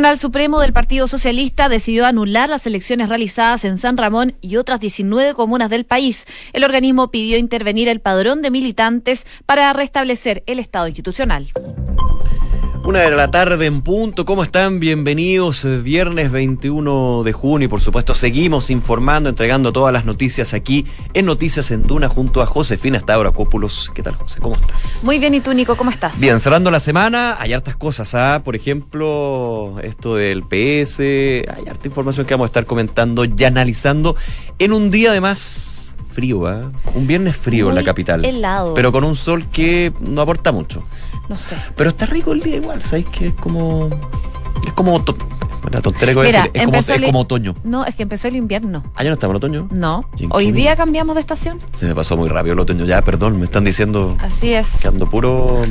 Tribunal Supremo del Partido Socialista decidió anular las elecciones realizadas en San Ramón y otras 19 comunas del país. El organismo pidió intervenir el padrón de militantes para restablecer el Estado institucional. Una de la tarde en punto, ¿cómo están? Bienvenidos, eh, viernes 21 de junio y por supuesto seguimos informando, entregando todas las noticias aquí en Noticias en Duna junto a Josefina Cópulos. ¿Qué tal, José? ¿Cómo estás? Muy bien, ¿y tú, Nico? ¿Cómo estás? Bien, cerrando la semana, hay hartas cosas, ¿ah? Por ejemplo, esto del PS, hay harta información que vamos a estar comentando y analizando en un día además frío, ¿ah? Un viernes frío en la capital. Helado. Pero con un sol que no aporta mucho. No sé. Pero está rico el día igual, ¿sabes? Que es como. Es como. La tontera que voy a decir, es, como, es como, otoño. No, es que empezó el invierno. ¿Ah, ya no estamos en otoño? No. Hoy día cambiamos de estación. Se me pasó muy rápido el otoño. Ya, perdón, me están diciendo. Así es. Que ando puro.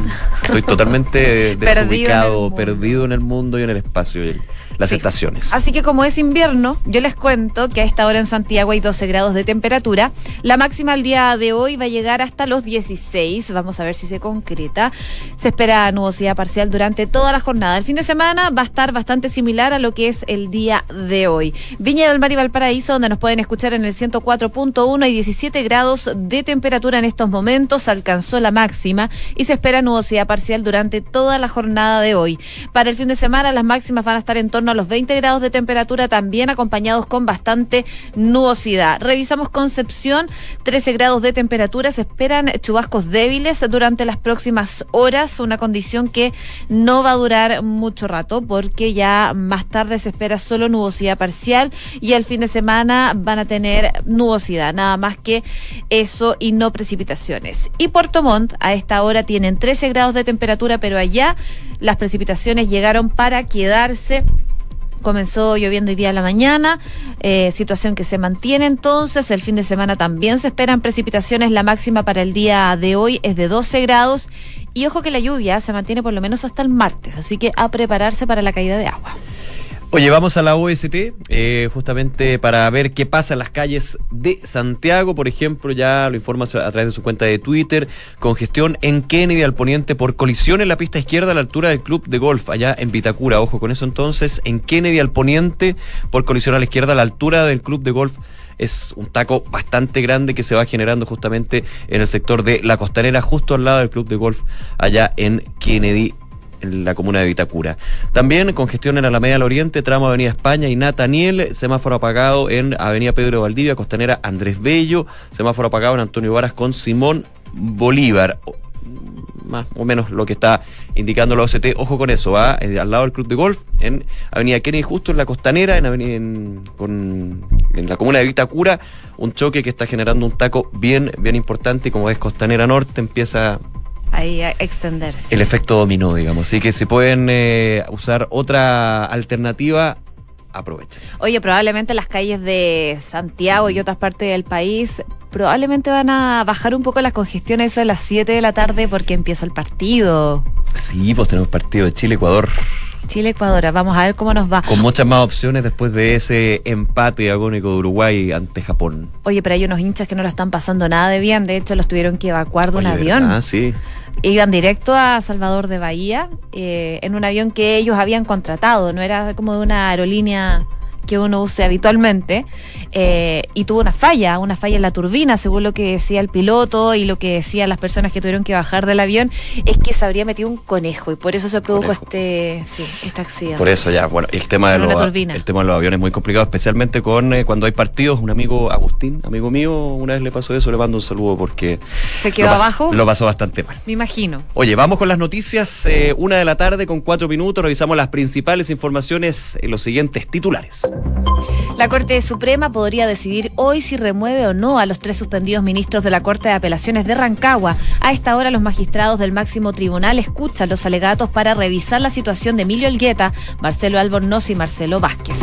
Estoy totalmente desubicado, perdido en el mundo y en el espacio las estaciones. Así que como es invierno, yo les cuento que a esta hora en Santiago hay 12 grados de temperatura. La máxima al día de hoy va a llegar hasta los 16. Vamos a ver si se concreta. Se espera nubosidad parcial durante toda la jornada. El fin de semana va a estar bastante similar a lo que es el día de hoy. Viña del Mar y Valparaíso, donde nos pueden escuchar en el 104.1 y 17 grados de temperatura en estos momentos. Alcanzó la máxima y se espera nubosidad parcial durante toda la jornada de hoy. Para el fin de semana las máximas van a estar en torno a los 20 grados de temperatura, también acompañados con bastante nubosidad. Revisamos Concepción, 13 grados de temperatura, se esperan chubascos débiles durante las próximas horas, una condición que no va a durar mucho rato porque ya más tarde se espera solo nubosidad parcial y el fin de semana van a tener nubosidad, nada más que eso y no precipitaciones. Y Puerto Montt a esta hora tienen 13 grados de temperatura, pero allá las precipitaciones llegaron para quedarse comenzó lloviendo hoy día a la mañana, eh, situación que se mantiene entonces. El fin de semana también se esperan precipitaciones. La máxima para el día de hoy es de 12 grados. Y ojo que la lluvia se mantiene por lo menos hasta el martes, así que a prepararse para la caída de agua. Oye, vamos a la OST eh, justamente para ver qué pasa en las calles de Santiago. Por ejemplo, ya lo informa a través de su cuenta de Twitter. Congestión en Kennedy al poniente por colisión en la pista izquierda a la altura del club de golf, allá en Vitacura. Ojo con eso entonces. En Kennedy al poniente por colisión a la izquierda a la altura del club de golf es un taco bastante grande que se va generando justamente en el sector de la costanera, justo al lado del club de golf, allá en Kennedy, en la comuna de Vitacura. También congestión en Alameda del Oriente, tramo Avenida España y Nataniel, semáforo apagado en Avenida Pedro Valdivia, costanera Andrés Bello, semáforo apagado en Antonio Varas con Simón Bolívar. Más o menos lo que está indicando la OCT. Ojo con eso, va eh, al lado del club de golf, en Avenida Kennedy, justo en la costanera, en, en, en la comuna de Vitacura, un choque que está generando un taco bien, bien importante. Como es costanera norte, empieza ahí a extenderse. El efecto dominó, digamos. Así que si pueden eh, usar otra alternativa, aprovechen. Oye, probablemente las calles de Santiago y otras partes del país probablemente van a bajar un poco las congestiones eso a las 7 de la tarde porque empieza el partido. Sí, pues tenemos partido de Chile-Ecuador. Chile-Ecuador, vamos a ver cómo nos va. Con muchas más opciones después de ese empate agónico de Uruguay ante Japón. Oye, pero hay unos hinchas que no lo están pasando nada de bien, de hecho los tuvieron que evacuar de un avión. Ah, sí iban directo a Salvador de Bahía eh, en un avión que ellos habían contratado, no era como de una aerolínea que uno use habitualmente eh, y tuvo una falla, una falla en la turbina, según lo que decía el piloto y lo que decían las personas que tuvieron que bajar del avión, es que se habría metido un conejo y por eso se produjo este, sí, este accidente. Por eso ya, bueno, el tema, de los, el tema de los aviones es muy complicado, especialmente con eh, cuando hay partidos. Un amigo, Agustín, amigo mío, una vez le pasó eso, le mando un saludo porque... ¿Se quedó abajo? Lo pasó bastante mal. Me imagino. Oye, vamos con las noticias, eh, una de la tarde con cuatro minutos, revisamos las principales informaciones en los siguientes titulares. La Corte Suprema podría decidir hoy si remueve o no a los tres suspendidos ministros de la Corte de Apelaciones de Rancagua. A esta hora los magistrados del máximo tribunal escuchan los alegatos para revisar la situación de Emilio Elgueta, Marcelo Albornoz y Marcelo Vázquez.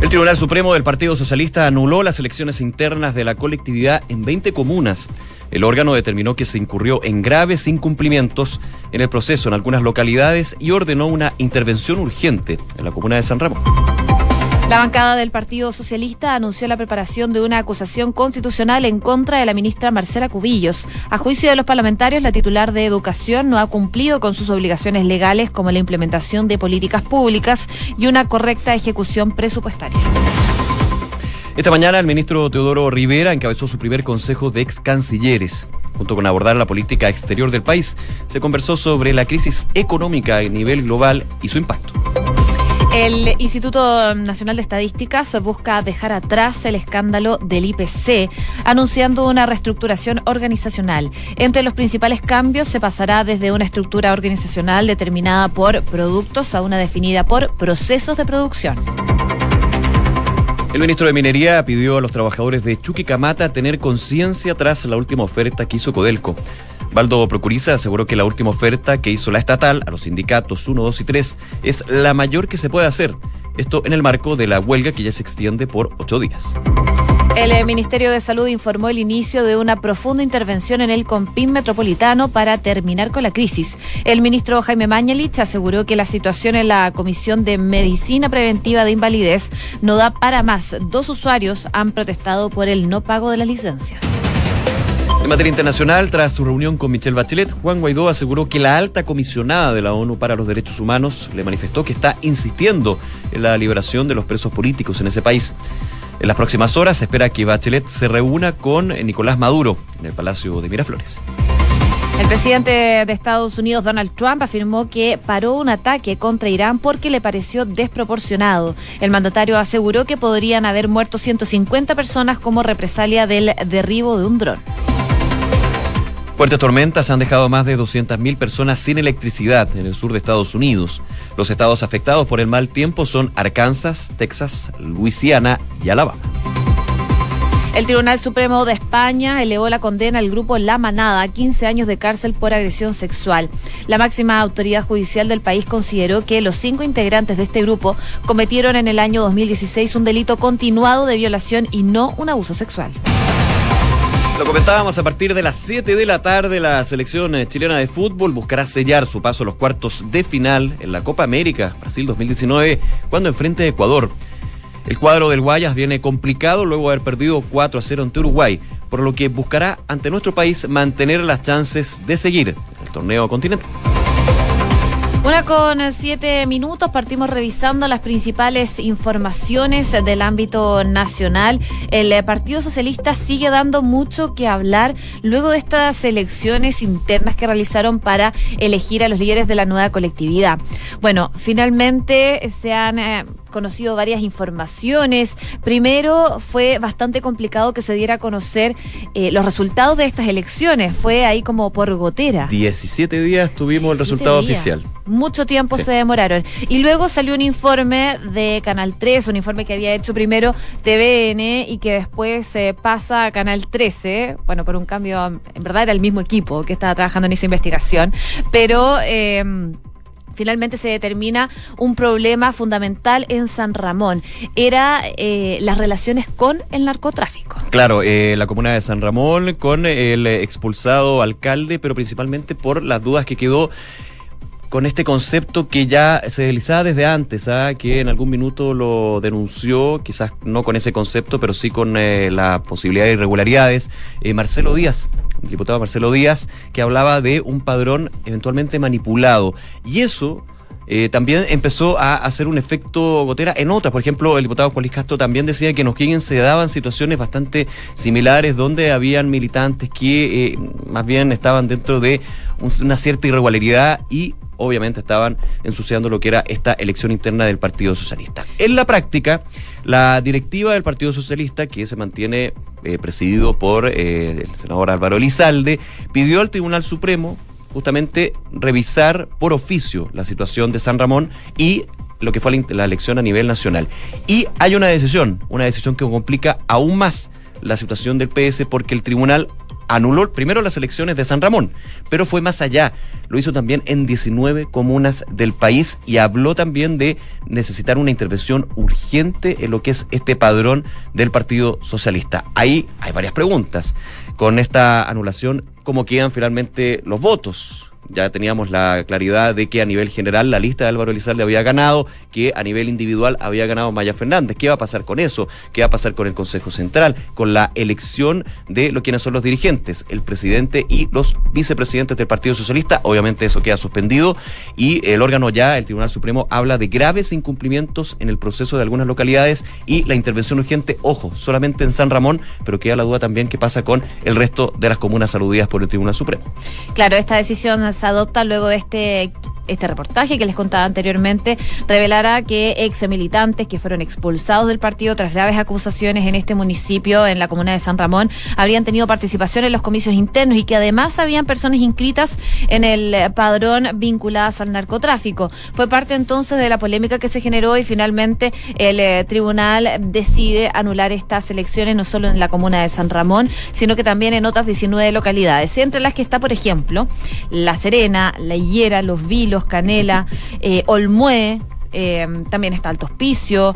El Tribunal Supremo del Partido Socialista anuló las elecciones internas de la colectividad en 20 comunas. El órgano determinó que se incurrió en graves incumplimientos en el proceso en algunas localidades y ordenó una intervención urgente en la comuna de San Ramón. La bancada del Partido Socialista anunció la preparación de una acusación constitucional en contra de la ministra Marcela Cubillos. A juicio de los parlamentarios, la titular de Educación no ha cumplido con sus obligaciones legales como la implementación de políticas públicas y una correcta ejecución presupuestaria. Esta mañana el ministro Teodoro Rivera encabezó su primer consejo de ex cancilleres. Junto con abordar la política exterior del país, se conversó sobre la crisis económica a nivel global y su impacto. El Instituto Nacional de Estadísticas busca dejar atrás el escándalo del IPC, anunciando una reestructuración organizacional. Entre los principales cambios se pasará desde una estructura organizacional determinada por productos a una definida por procesos de producción. El ministro de Minería pidió a los trabajadores de Chuquicamata tener conciencia tras la última oferta que hizo Codelco. Baldo Procuriza aseguró que la última oferta que hizo la estatal a los sindicatos 1, 2 y 3 es la mayor que se puede hacer. Esto en el marco de la huelga que ya se extiende por ocho días. El eh, Ministerio de Salud informó el inicio de una profunda intervención en el Compín Metropolitano para terminar con la crisis. El ministro Jaime Mañalich aseguró que la situación en la Comisión de Medicina Preventiva de Invalidez no da para más. Dos usuarios han protestado por el no pago de las licencias. En materia internacional, tras su reunión con Michelle Bachelet, Juan Guaidó aseguró que la alta comisionada de la ONU para los Derechos Humanos le manifestó que está insistiendo en la liberación de los presos políticos en ese país. En las próximas horas se espera que Bachelet se reúna con Nicolás Maduro en el Palacio de Miraflores. El presidente de Estados Unidos, Donald Trump, afirmó que paró un ataque contra Irán porque le pareció desproporcionado. El mandatario aseguró que podrían haber muerto 150 personas como represalia del derribo de un dron. Fuertes tormentas han dejado más de 200.000 personas sin electricidad en el sur de Estados Unidos. Los estados afectados por el mal tiempo son Arkansas, Texas, Luisiana y Alabama. El Tribunal Supremo de España elevó la condena al grupo La Manada a 15 años de cárcel por agresión sexual. La máxima autoridad judicial del país consideró que los cinco integrantes de este grupo cometieron en el año 2016 un delito continuado de violación y no un abuso sexual. Lo comentábamos a partir de las 7 de la tarde, la selección eh, chilena de fútbol buscará sellar su paso a los cuartos de final en la Copa América Brasil 2019 cuando enfrente a Ecuador. El cuadro del Guayas viene complicado luego de haber perdido 4 a 0 ante Uruguay, por lo que buscará ante nuestro país mantener las chances de seguir el torneo continental. Una con siete minutos, partimos revisando las principales informaciones del ámbito nacional. El Partido Socialista sigue dando mucho que hablar luego de estas elecciones internas que realizaron para elegir a los líderes de la nueva colectividad. Bueno, finalmente se han... Eh, conocido varias informaciones. Primero, fue bastante complicado que se diera a conocer eh, los resultados de estas elecciones. Fue ahí como por gotera. 17 días tuvimos el resultado oficial. Mucho tiempo se demoraron. Y luego salió un informe de Canal 3, un informe que había hecho primero TVN y que después se pasa a Canal 13. Bueno, por un cambio, en verdad era el mismo equipo que estaba trabajando en esa investigación. Pero... Eh, finalmente se determina un problema fundamental en San Ramón. Era eh, las relaciones con el narcotráfico. Claro, eh, la comuna de San Ramón con el expulsado alcalde, pero principalmente por las dudas que quedó con este concepto que ya se deslizaba desde antes, ¿ah? que en algún minuto lo denunció, quizás no con ese concepto, pero sí con eh, la posibilidad de irregularidades, eh, Marcelo Díaz, el diputado Marcelo Díaz, que hablaba de un padrón eventualmente manipulado. Y eso eh, también empezó a hacer un efecto gotera en otras. Por ejemplo, el diputado Juan Castro también decía que en O'Higgins se daban situaciones bastante similares donde habían militantes que más bien estaban dentro de una cierta irregularidad y obviamente estaban ensuciando lo que era esta elección interna del Partido Socialista. En la práctica, la directiva del Partido Socialista, que se mantiene eh, presidido por eh, el senador Álvaro Elizalde, pidió al Tribunal Supremo justamente revisar por oficio la situación de San Ramón y lo que fue la elección a nivel nacional. Y hay una decisión, una decisión que complica aún más la situación del PS porque el tribunal anuló primero las elecciones de San Ramón, pero fue más allá. Lo hizo también en 19 comunas del país y habló también de necesitar una intervención urgente en lo que es este padrón del Partido Socialista. Ahí hay varias preguntas. Con esta anulación, ¿cómo quedan finalmente los votos? Ya teníamos la claridad de que a nivel general la lista de Álvaro Elizalde había ganado, que a nivel individual había ganado Maya Fernández. ¿Qué va a pasar con eso? ¿Qué va a pasar con el Consejo Central? Con la elección de lo quienes son los dirigentes, el presidente y los vicepresidentes del Partido Socialista. Obviamente eso queda suspendido y el órgano ya, el Tribunal Supremo, habla de graves incumplimientos en el proceso de algunas localidades y la intervención urgente, ojo, solamente en San Ramón, pero queda la duda también qué pasa con el resto de las comunas aludidas por el Tribunal Supremo. Claro, esta decisión adopta luego de este este reportaje que les contaba anteriormente revelará que ex militantes que fueron expulsados del partido tras graves acusaciones en este municipio, en la comuna de San Ramón, habrían tenido participación en los comicios internos y que además habían personas inscritas en el padrón vinculadas al narcotráfico. Fue parte entonces de la polémica que se generó y finalmente el eh, tribunal decide anular estas elecciones no solo en la comuna de San Ramón, sino que también en otras 19 localidades, entre las que está, por ejemplo, La Serena, La Higuera, Los Vilos, Canela, eh, Olmué, eh, también está Alto Hospicio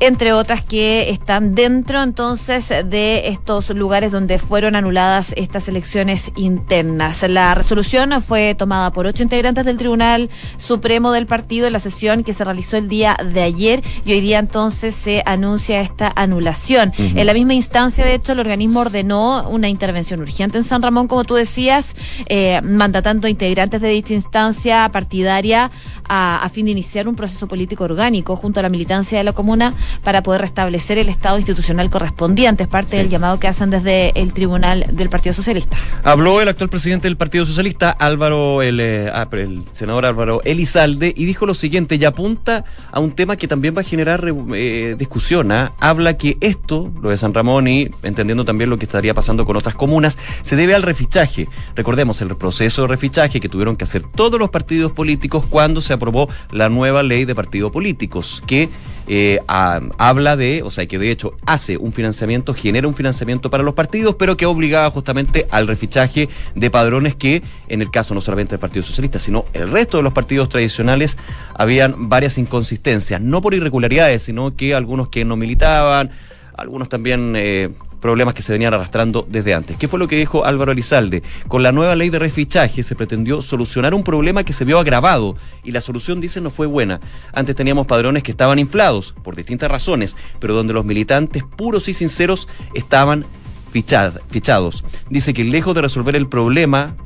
entre otras que están dentro entonces de estos lugares donde fueron anuladas estas elecciones internas. La resolución fue tomada por ocho integrantes del Tribunal Supremo del partido en la sesión que se realizó el día de ayer y hoy día entonces se anuncia esta anulación. En la misma instancia, de hecho, el organismo ordenó una intervención urgente en San Ramón, como tú decías, eh, mandatando a integrantes de dicha instancia partidaria a, fin de iniciar un proceso político orgánico junto a la militancia de la comuna para poder restablecer el estado institucional correspondiente. Es parte del llamado que hacen desde el Tribunal del Partido Socialista. Habló el actual presidente del Partido Socialista, Álvaro, el, eh, ah, el senador Álvaro Elizalde, y dijo lo siguiente, y apunta a un tema que también va a generar eh, discusión. ¿ah? Habla que esto, lo de San Ramón y entendiendo también lo que estaría pasando con otras comunas, se debe al refichaje. Recordemos el proceso de refichaje que tuvieron que hacer todos los partidos políticos cuando se aprobó la nueva ley de partidos políticos, que eh, habla de, o sea, que de hecho hace un financiamiento, genera un financiamiento para los partidos, pero que obligaba justamente al refichaje de padrones que, en el caso no solamente del Partido Socialista, sino el resto de los partidos tradicionales, habían varias inconsistencias, no por irregularidades, sino que algunos que no militaban, algunos también eh, problemas que se venían arrastrando desde antes. ¿Qué fue lo que dijo Álvaro Elizalde? Con la nueva ley de refichaje se pretendió solucionar un problema que se vio agravado y la solución, dice, no fue buena. Antes teníamos padrones que estaban inflados por distintas razones, pero donde los militantes puros y sinceros estaban fichados. Dice que lejos de resolver el problema,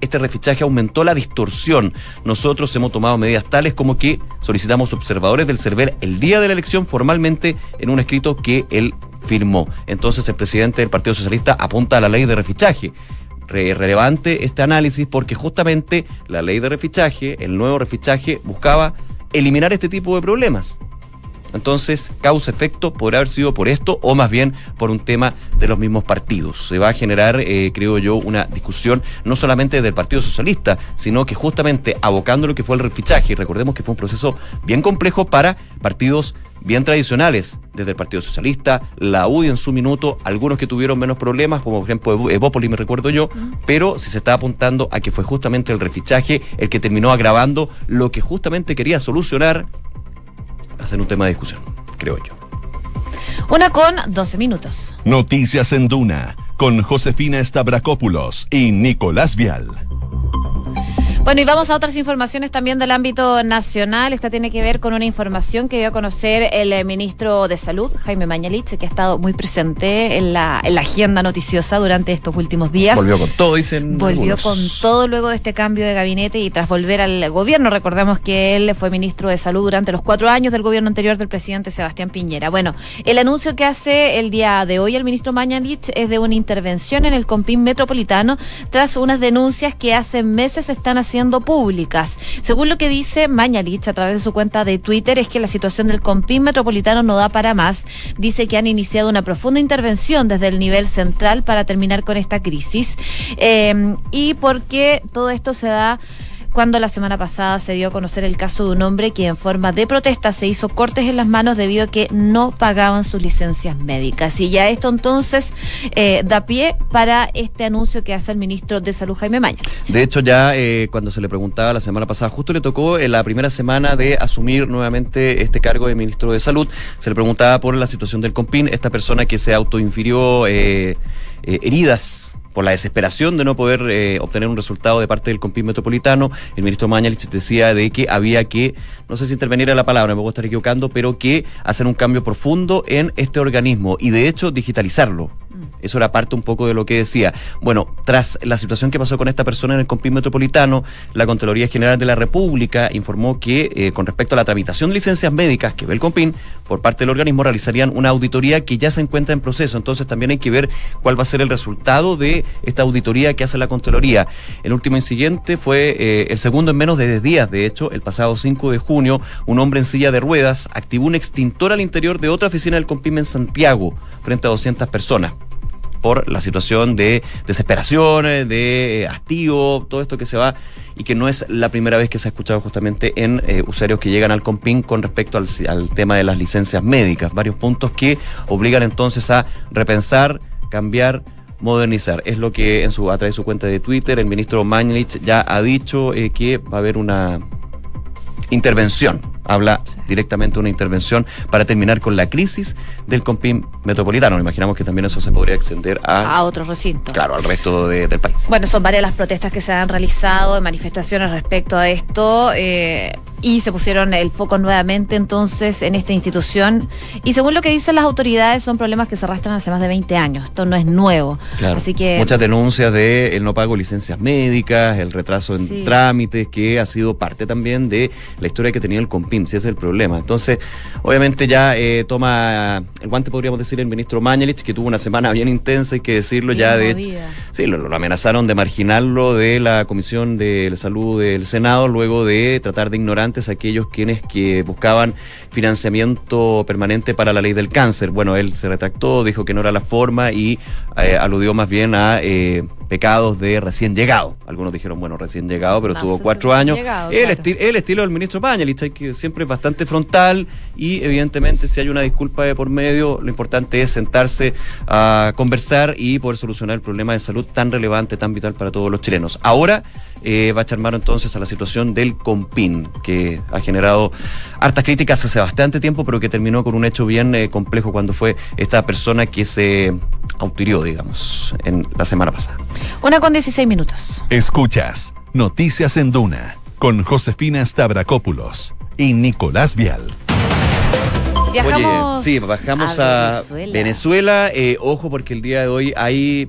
este refichaje aumentó la distorsión. Nosotros hemos tomado medidas tales como que solicitamos observadores del CERVEL el día de la elección formalmente en un escrito que el firmó. Entonces el presidente del Partido Socialista apunta a la ley de refichaje. relevante este análisis porque justamente la ley de refichaje, el nuevo refichaje, buscaba eliminar este tipo de problemas. Entonces, causa-efecto podrá haber sido por esto o más bien por un tema de los mismos partidos. Se va a generar, eh, creo yo, una discusión no solamente del Partido Socialista, sino que justamente abocando lo que fue el refichaje, y recordemos que fue un proceso bien complejo para partidos bien tradicionales, desde el Partido Socialista, la UDI en su minuto, algunos que tuvieron menos problemas, como por ejemplo Evópoli, me recuerdo yo, pero si se está apuntando a que fue justamente el refichaje el que terminó agravando lo que justamente quería solucionar, ser un tema de discusión, creo yo. Una con 12 minutos. Noticias en Duna, con Josefina Stavrakopoulos y Nicolás Vial. Bueno, y vamos a otras informaciones también del ámbito nacional. Esta tiene que ver con una información que dio a conocer el eh, ministro de Salud, Jaime Mañalich, que ha estado muy presente en la, en la agenda noticiosa durante estos últimos días. Volvió con todo, dicen. Volvió con todo luego de este cambio de gabinete y tras volver al gobierno. Recordemos que él fue ministro de Salud durante los cuatro años del gobierno anterior del presidente Sebastián Piñera. Bueno, el anuncio que hace el día de hoy el ministro Mañalich es de una intervención en el Compín Metropolitano tras unas denuncias que hace meses están públicas. Según lo que dice Mañalich a través de su cuenta de Twitter, es que la situación del Compín Metropolitano no da para más. Dice que han iniciado una profunda intervención desde el nivel central para terminar con esta crisis. Eh, y porque todo esto se da cuando la semana pasada se dio a conocer el caso de un hombre que en forma de protesta se hizo cortes en las manos debido a que no pagaban sus licencias médicas. Y ya esto entonces eh, da pie para este anuncio que hace el ministro de Salud, Jaime Maña. De hecho, ya eh, cuando se le preguntaba la semana pasada, justo le tocó en la primera semana de asumir nuevamente este cargo de ministro de Salud, se le preguntaba por la situación del COMPIN, esta persona que se autoinfirió eh, heridas por la desesperación de no poder eh, obtener un resultado de parte del Compin Metropolitano, el ministro Mañalich decía de que había que, no sé si intervenir a la palabra, me puedo estar equivocando, pero que hacer un cambio profundo en este organismo y de hecho digitalizarlo. Mm. Eso era parte un poco de lo que decía. Bueno, tras la situación que pasó con esta persona en el Compin Metropolitano, la Contraloría General de la República informó que eh, con respecto a la tramitación de licencias médicas que ve el Compin, por parte del organismo realizarían una auditoría que ya se encuentra en proceso. Entonces también hay que ver cuál va a ser el resultado de esta auditoría que hace la Contraloría. El último incidente fue eh, el segundo en menos de 10 días. De hecho, el pasado 5 de junio, un hombre en silla de ruedas activó un extintor al interior de otra oficina del Compim en Santiago, frente a 200 personas por la situación de desesperación, de eh, hastío, todo esto que se va y que no es la primera vez que se ha escuchado justamente en eh, usuarios que llegan al COMPIN con respecto al tema de las licencias médicas. Varios puntos que obligan entonces a repensar, cambiar, modernizar. Es lo que en su, a través de su cuenta de Twitter el ministro Mañlich ya ha dicho eh, que va a haber una intervención. Habla directamente de una intervención para terminar con la crisis del Compim metropolitano. Imaginamos que también eso se podría extender a, a otros recintos. Claro, al resto del país. Bueno, son varias las protestas que se han realizado, manifestaciones respecto a esto. Eh, y se pusieron el foco nuevamente entonces en esta institución. Y según lo que dicen las autoridades, son problemas que se arrastran hace más de 20 años. Esto no es nuevo. Así que muchas denuncias de el no pago de licencias médicas, el retraso en trámites, que ha sido parte también de la historia que tenía el Si ese es el problema. Entonces, obviamente ya eh, toma el guante, podríamos decir, el ministro Mañalich, que tuvo una semana bien intensa, hay que decirlo, ya de sí, lo, amenazaron de marginarlo de la Comisión de Salud del Senado, luego de tratar de ignorar aquellos quienes que buscaban financiamiento permanente para la ley del cáncer. Bueno, él se retractó, dijo que no era la forma y eh, aludió más bien a eh, pecados de recién llegado. Algunos dijeron, bueno, recién llegado, pero tuvo cuatro años. el, estilo del ministro Pañalich, que siempre es bastante frontal y evidentemente si hay una disculpa de por medio, lo importante es sentarse a conversar y poder solucionar el problema de salud tan relevante, tan vital para todos los chilenos. Ahora eh, va a echar mano entonces a la situación del Compin, que ha generado hartas críticas hace bastante tiempo, pero que terminó con un hecho bien eh, complejo cuando fue esta persona que se autirió, digamos, en la semana pasada. Una con 16 minutos. Escuchas Noticias en Duna con Josefina Stavrakopoulos y Nicolás Vial. Viajamos Oye, sí, bajamos a, Venezuela. Eh, ojo, porque el día de hoy hay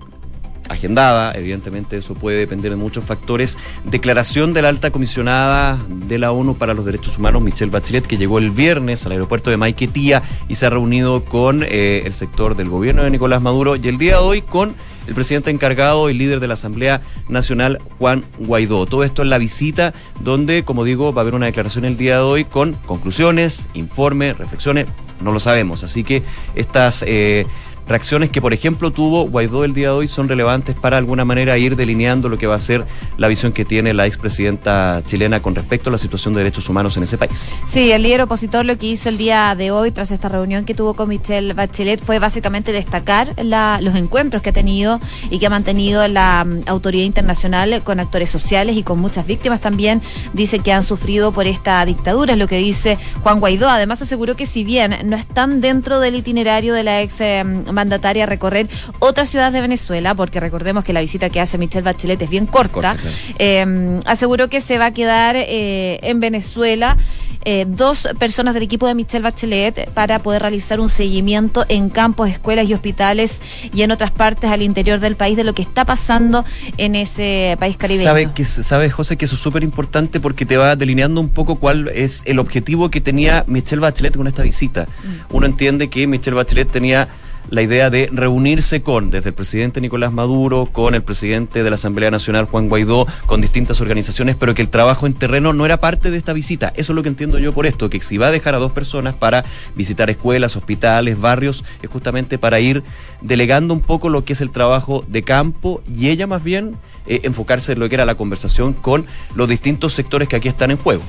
agendada, evidentemente eso puede depender de muchos factores. Declaración de la alta comisionada de la ONU para los Derechos Humanos, Michelle Bachelet, que llegó el viernes al aeropuerto de Maiquetía y se ha reunido con eh, el sector del gobierno de Nicolás Maduro y el día de hoy con el presidente encargado y líder de la Asamblea Nacional, Juan Guaidó. Todo esto en la visita donde, como digo, va a haber una declaración el día de hoy con conclusiones, informes, reflexiones, no lo sabemos. Así que estas... Eh, reacciones que, por ejemplo, tuvo Guaidó el día de hoy son relevantes para alguna manera ir delineando lo que va a ser la visión que tiene la expresidenta chilena con respecto a la situación de derechos humanos en ese país. Sí, el líder opositor lo que hizo el día de hoy, tras esta reunión que tuvo con Michelle Bachelet, fue básicamente destacar los encuentros que ha tenido y que ha mantenido la mm, autoridad internacional con actores sociales y con muchas víctimas también. Dice que han sufrido por esta dictadura, es lo que dice Juan Guaidó. Además, aseguró que si bien no están dentro del itinerario de la ex eh, mandataria a recorrer otras ciudades de Venezuela, porque recordemos que la visita que hace Michelle Bachelet es bien corta, em, aseguró que se va a quedar eh, en Venezuela. Eh, dos personas del equipo de Michelle Bachelet para poder realizar un seguimiento en campos, escuelas y hospitales y en otras partes al interior del país de lo que está pasando en ese país caribeño. Que sabes José que eso es súper importante porque te va delineando un poco cuál es el objetivo que tenía Michelle Bachelet con esta visita. Mm. Uno entiende que Michelle Bachelet tenía la idea de reunirse con, desde el presidente Nicolás Maduro, con el presidente de la Asamblea Nacional, Juan Guaidó, con distintas organizaciones, pero que el trabajo en terreno no era parte de esta visita. Eso es lo que entiendo yo por esto, que si va a dejar a dos personas para visitar escuelas, hospitales, barrios, es justamente para ir delegando un poco lo que es el trabajo de campo y ella más bien eh, enfocarse en lo que era la conversación con los distintos sectores que aquí están en juego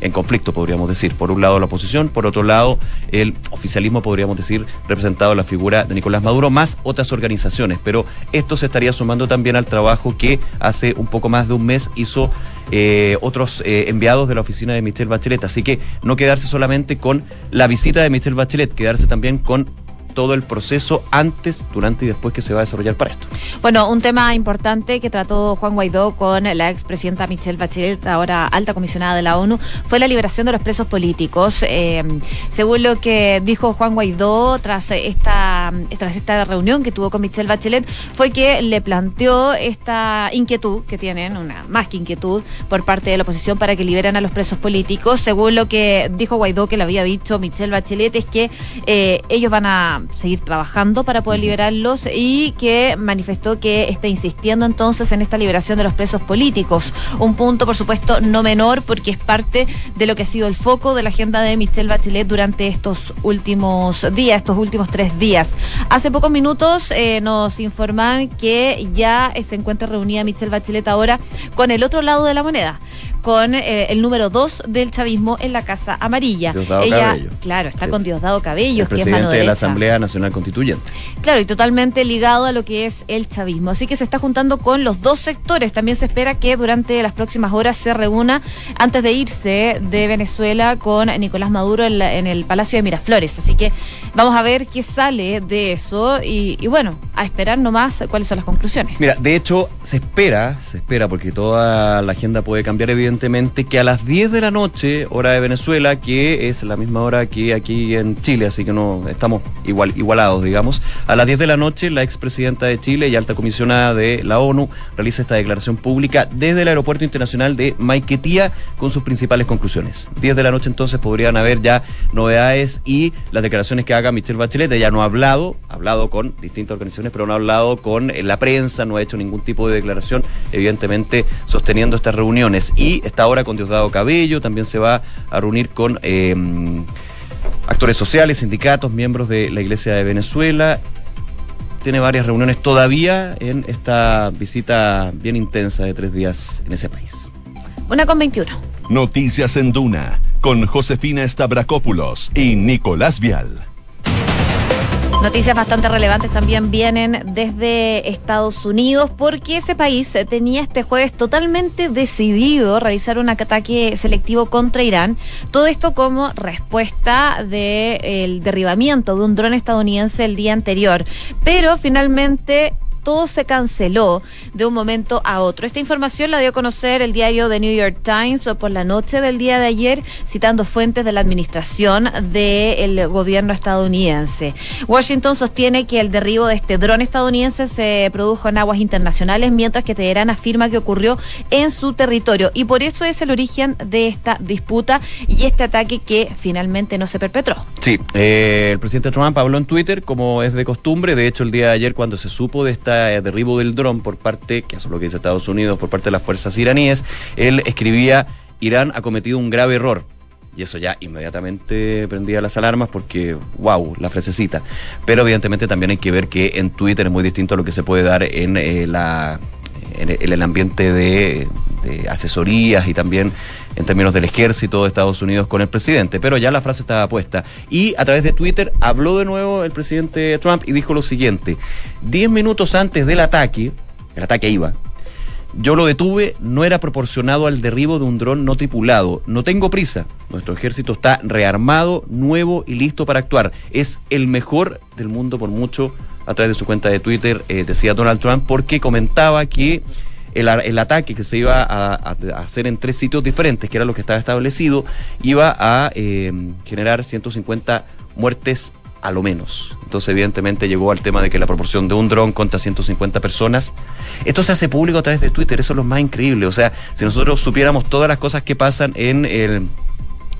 en conflicto, podríamos decir. Por un lado la oposición, por otro lado el oficialismo, podríamos decir, representado en la figura de Nicolás Maduro, más otras organizaciones. Pero esto se estaría sumando también al trabajo que hace un poco más de un mes hizo eh, otros eh, enviados de la oficina de Michelle Bachelet. Así que no quedarse solamente con la visita de Michelle Bachelet, quedarse también con todo el proceso antes, durante y después que se va a desarrollar para esto. Bueno, un tema importante que trató Juan Guaidó con la expresidenta Michelle Bachelet, ahora alta comisionada de la ONU, fue la liberación de los presos políticos. Eh, según lo que dijo Juan Guaidó tras esta, tras esta reunión que tuvo con Michelle Bachelet, fue que le planteó esta inquietud que tienen, una más que inquietud, por parte de la oposición para que liberen a los presos políticos. Según lo que dijo Guaidó, que le había dicho Michelle Bachelet, es que eh, ellos van a seguir trabajando para poder liberarlos y que manifestó que está insistiendo entonces en esta liberación de los presos políticos. Un punto, por supuesto, no menor porque es parte de lo que ha sido el foco de la agenda de Michelle Bachelet durante estos últimos días, estos últimos tres días. Hace pocos minutos eh, nos informan que ya se encuentra reunida Michelle Bachelet ahora con el otro lado de la moneda, con eh, el número dos del chavismo en la Casa Amarilla. Diosdado Ella, Cabello. claro, está Sí. con Diosdado Cabello, el que es mano presidente de la. Asamblea Nacional Constituyente. Claro, y totalmente ligado a lo que es el chavismo. Así que se está juntando con los dos sectores. También se espera que durante las próximas horas se reúna antes de irse de Venezuela con Nicolás Maduro en, la- en el Palacio de Miraflores. Así que vamos a ver qué sale de eso y, y bueno, a esperar nomás cuáles son las conclusiones. Mira, de hecho, se espera, se espera, porque toda la agenda puede cambiar, evidentemente, que a las 10 de la noche, hora de Venezuela, que es la misma hora que aquí en Chile, así que no estamos igual, igualados, digamos. A las 10 de la noche, la expresidenta de Chile y alta comisionada de la ONU realiza esta declaración pública desde el Aeropuerto Internacional de Maiquetía con sus principales conclusiones. 10 de la noche, entonces, podrían haber ya novedades y las declaraciones que haga Michelle Bachelet. Ella no ha hablado, ha hablado con distintas organizaciones, pero no ha hablado con eh, la prensa, no ha hecho ningún tipo de declaración, evidentemente sosteniendo estas reuniones. Y está ahora con Diosdado Cabello, también se va a reunir con eh, actores sociales, sindicatos, miembros de la Iglesia de Venezuela. Tiene varias reuniones todavía en esta visita bien intensa de tres días en ese país. Una con 21. Noticias en Duna con Josefina Stavrakopoulos y Nicolás Vial. Noticias bastante relevantes también vienen desde Estados Unidos porque ese país tenía este jueves totalmente decidido realizar un ataque selectivo contra Irán. Todo esto como respuesta del derribamiento de un dron estadounidense el día anterior. Pero finalmente todo se canceló de un momento a otro. Esta información la dio a conocer el diario The New York Times por la noche del día de ayer, citando fuentes de la administración del gobierno estadounidense. Washington sostiene que el derribo de este dron estadounidense se produjo en aguas internacionales, mientras que Teherán afirma que ocurrió en su territorio. Y por eso es el origen de esta disputa y este ataque que finalmente no se perpetró. Sí, eh, el presidente Trump habló en Twitter, como es de costumbre. De hecho, el día de ayer, cuando se supo de derribo del dron por parte, que eso es lo que dice Estados Unidos, por parte de las fuerzas iraníes, él escribía: Irán ha cometido un grave error. Y eso ya inmediatamente prendía las alarmas porque, wow, la frasecita. Pero evidentemente también hay que ver que en Twitter es muy distinto a lo que se puede dar en eh, la el, en el ambiente de asesorías y también en términos del ejército de Estados Unidos con el presidente, pero ya la frase estaba puesta. Y a través de Twitter habló de nuevo el presidente Trump y dijo lo siguiente, diez minutos antes del ataque, el ataque iba, yo lo detuve, no era proporcionado al derribo de un dron no tripulado. No tengo prisa. Nuestro ejército está rearmado, nuevo y listo para actuar. Es el mejor del mundo por mucho. A través de su cuenta de Twitter eh, decía Donald Trump porque comentaba que el, el ataque que se iba a, hacer en tres sitios diferentes, que era lo que estaba establecido, iba a eh, generar 150 muertes a lo menos. Entonces, evidentemente, llegó al tema de que la proporción de un dron contra 150 personas. Esto se hace público a través de Twitter, eso es lo más increíble. O sea, si nosotros supiéramos todas las cosas que pasan en el.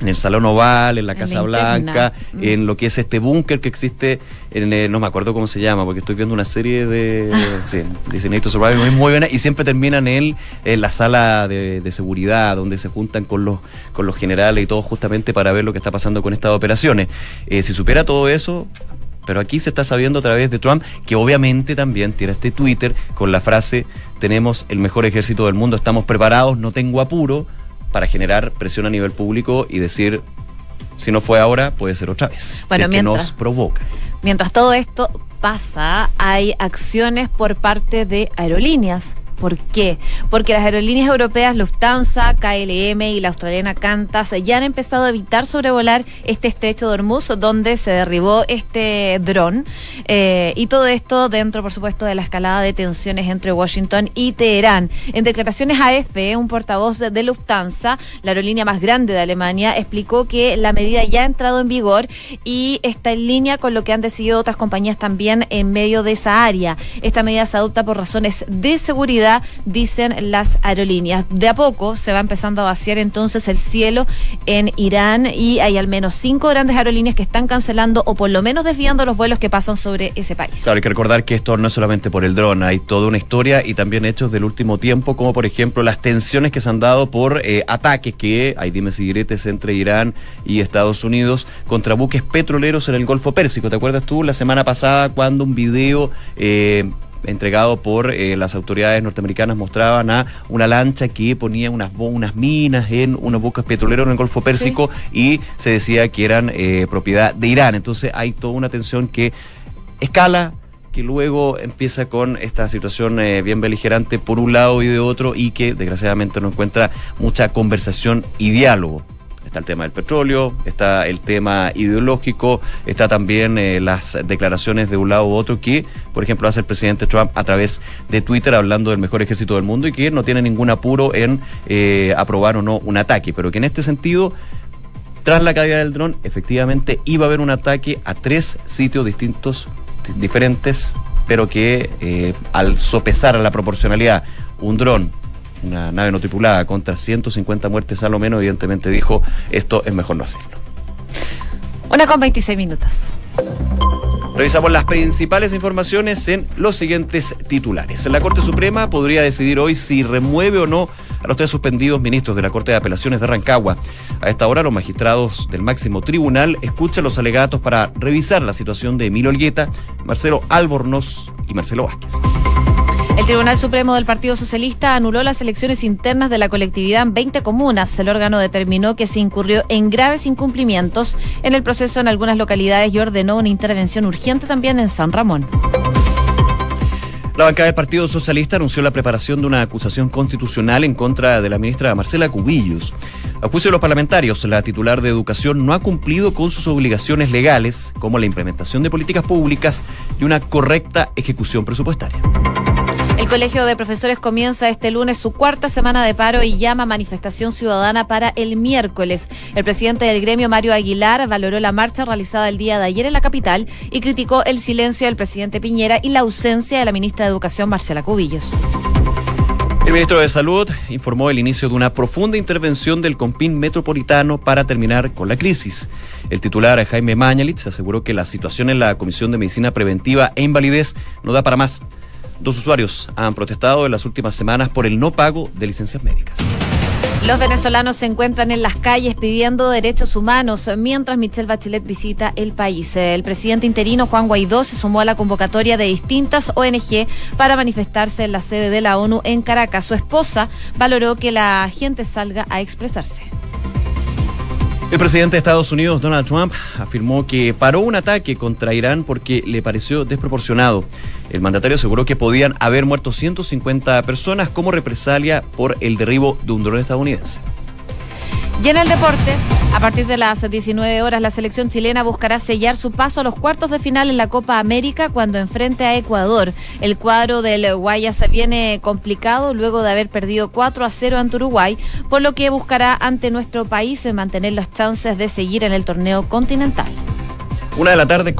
En el Salón Oval, en la En Casa la Blanca. Mm. en lo que es este búnker que existe, en, eh, no me acuerdo cómo se llama, porque estoy viendo una serie de sí, Designated Survivor muy, muy buena y siempre terminan en, en la sala de, de seguridad, donde se juntan con los, con los generales y todo justamente para ver lo que está pasando con estas operaciones. Eh, si supiera todo eso, pero aquí se está sabiendo a través de Trump, que obviamente también tira este Twitter con la frase, tenemos el mejor ejército del mundo, estamos preparados, no tengo apuro, para generar presión a nivel público y decir, si no fue ahora, puede ser otra vez. Bueno, si es que nos provoca. Mientras todo esto pasa, hay acciones por parte de aerolíneas ¿Por qué? Porque las aerolíneas europeas Lufthansa, KLM y la australiana Qantas ya han empezado a evitar sobrevolar este estrecho de Hormuz donde se derribó este dron. Eh, y todo esto dentro, por supuesto, de la escalada de tensiones entre Washington y Teherán. En declaraciones a EFE, un portavoz de, de Lufthansa, la aerolínea más grande de Alemania, explicó que la medida ya ha entrado en vigor y está en línea con lo que han decidido otras compañías también en medio de esa área. Esta medida se adopta por razones de seguridad, dicen las aerolíneas. De a poco se va empezando a vaciar entonces el cielo en Irán y hay al menos cinco grandes aerolíneas que están cancelando o por lo menos desviando los vuelos que pasan sobre ese país. Claro, hay que recordar que esto no es solamente por el dron, hay toda una historia y también hechos del último tiempo, como por ejemplo las tensiones que se han dado por eh, ataques que hay dimes y diretes entre Irán y Estados Unidos contra buques petroleros en el Golfo Pérsico. ¿Te acuerdas tú la semana pasada cuando un video eh, entregado por eh, las autoridades norteamericanas mostraban a una lancha que ponía unas, unas minas en unos buques petroleros en el Golfo Pérsico y se decía que eran eh, propiedad de Irán. Entonces hay toda una tensión que escala que luego empieza con esta situación eh, bien beligerante por un lado y de otro y que desgraciadamente no encuentra mucha conversación y diálogo. Está el tema del petróleo, está el tema ideológico, está también eh, las declaraciones de un lado u otro que, por ejemplo, hace el presidente Trump a través de Twitter hablando del mejor ejército del mundo y que no tiene ningún apuro en eh, aprobar o no un ataque, pero que en este sentido tras la caída del dron, efectivamente iba a haber un ataque a tres sitios distintos, diferentes, pero que eh, al sopesar a la proporcionalidad, un dron, una nave no tripulada, contra 150 muertes a lo menos, evidentemente dijo, esto es mejor no hacerlo. Una con 26 minutos. Revisamos las principales informaciones en los siguientes titulares. La Corte Suprema podría decidir hoy si remueve o no a los tres suspendidos ministros de la Corte de Apelaciones de Rancagua. A esta hora, los magistrados del máximo tribunal escuchan los alegatos para revisar la situación de Emilio Olgueta, Marcelo Albornoz y Marcelo Vázquez. El Tribunal Supremo del Partido Socialista anuló las elecciones internas de la colectividad en 20 comunas. El órgano determinó que se incurrió en graves incumplimientos en el proceso en algunas localidades y ordenó una intervención urgente también en San Ramón. La bancada del Partido Socialista anunció la preparación de una acusación constitucional en contra de la ministra Marcela Cubillos. A juicio de los parlamentarios, la titular de Educación no ha cumplido con sus obligaciones legales, como la implementación de políticas públicas y una correcta ejecución presupuestaria. El Colegio de Profesores comienza este lunes su cuarta semana de paro y llama a manifestación ciudadana para el miércoles. El presidente del gremio, Mario Aguilar, valoró la marcha realizada el día de ayer en la capital y criticó el silencio del presidente Piñera y la ausencia de la ministra de Educación, Marcela Cubillos. El ministro de Salud informó el inicio de una profunda intervención del Compin Metropolitano para terminar con la crisis. El titular Jaime Mañalitz aseguró que la situación en la Comisión de Medicina Preventiva e Invalidez no da para más. Dos usuarios han protestado en las últimas semanas por el no pago de licencias médicas. Los venezolanos se encuentran en las calles pidiendo derechos humanos mientras Michelle Bachelet visita el país. El presidente interino Juan Guaidó se sumó a la convocatoria de distintas ONG para manifestarse en la sede de la ONU en Caracas. Su esposa valoró que la gente salga a expresarse. El presidente de Estados Unidos, Donald Trump, afirmó que paró un ataque contra Irán porque le pareció desproporcionado. El mandatario aseguró que podían haber muerto 150 personas como represalia por el derribo de un dron estadounidense. Y en el deporte, a partir de las 19 horas, la selección chilena buscará sellar su paso a los cuartos de final en la Copa América cuando enfrente a Ecuador. El cuadro del Guayas viene complicado luego de haber perdido 4 a 0 ante Uruguay, por lo que buscará ante nuestro país mantener las chances de seguir en el torneo continental. Una de la tarde con